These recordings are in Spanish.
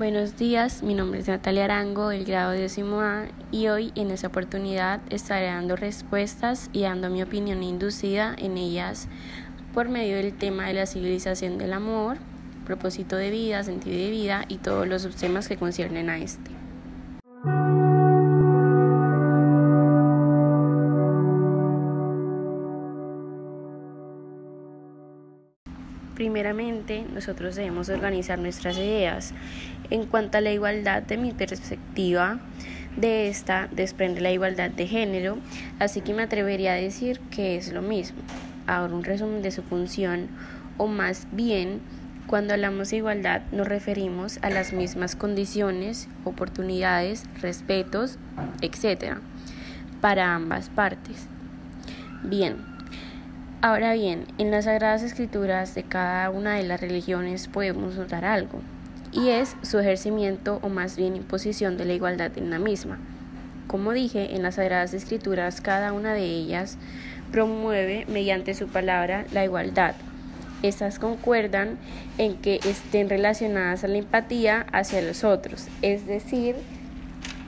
Buenos días, mi nombre es Natalia Arango del grado décimo A y hoy en esta oportunidad estaré dando respuestas y dando mi opinión inducida en ellas por medio del tema de la civilización del amor, propósito de vida, sentido de vida y todos los subtemas que conciernen a este. Primeramente, nosotros debemos organizar nuestras ideas. En cuanto a la igualdad, de mi perspectiva, de esta desprende la igualdad de género, así que me atrevería a decir que es lo mismo. Ahora un resumen de su función, o más bien, cuando hablamos de igualdad nos referimos a las mismas condiciones, oportunidades, respetos, etc. para ambas partes. Bien, Ahora bien, en las Sagradas Escrituras de cada una de las religiones podemos notar algo, y es su ejercimiento o más bien imposición de la igualdad en la misma. Como dije, en las Sagradas Escrituras cada una de ellas promueve mediante su palabra la igualdad. Estas concuerdan en que estén relacionadas a la empatía hacia los otros, es decir,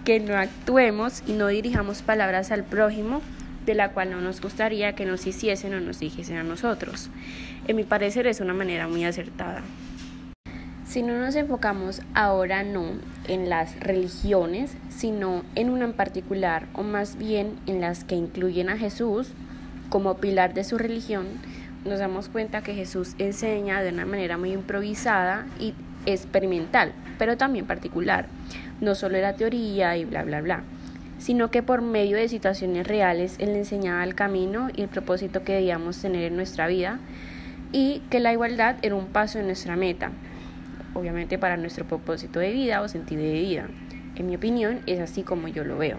que no actuemos y no dirijamos palabras al prójimo de la cual no nos gustaría que nos hiciesen o nos dijesen a nosotros. En mi parecer es una manera muy acertada. Si no nos enfocamos ahora no en las religiones, sino en una en particular, o más bien en las que incluyen a Jesús como pilar de su religión, nos damos cuenta que Jesús enseña de una manera muy improvisada y experimental, pero también particular. No solo la teoría y bla, bla, bla sino que por medio de situaciones reales Él enseñaba el camino y el propósito que debíamos tener en nuestra vida y que la igualdad era un paso en nuestra meta, obviamente para nuestro propósito de vida o sentido de vida. En mi opinión es así como yo lo veo.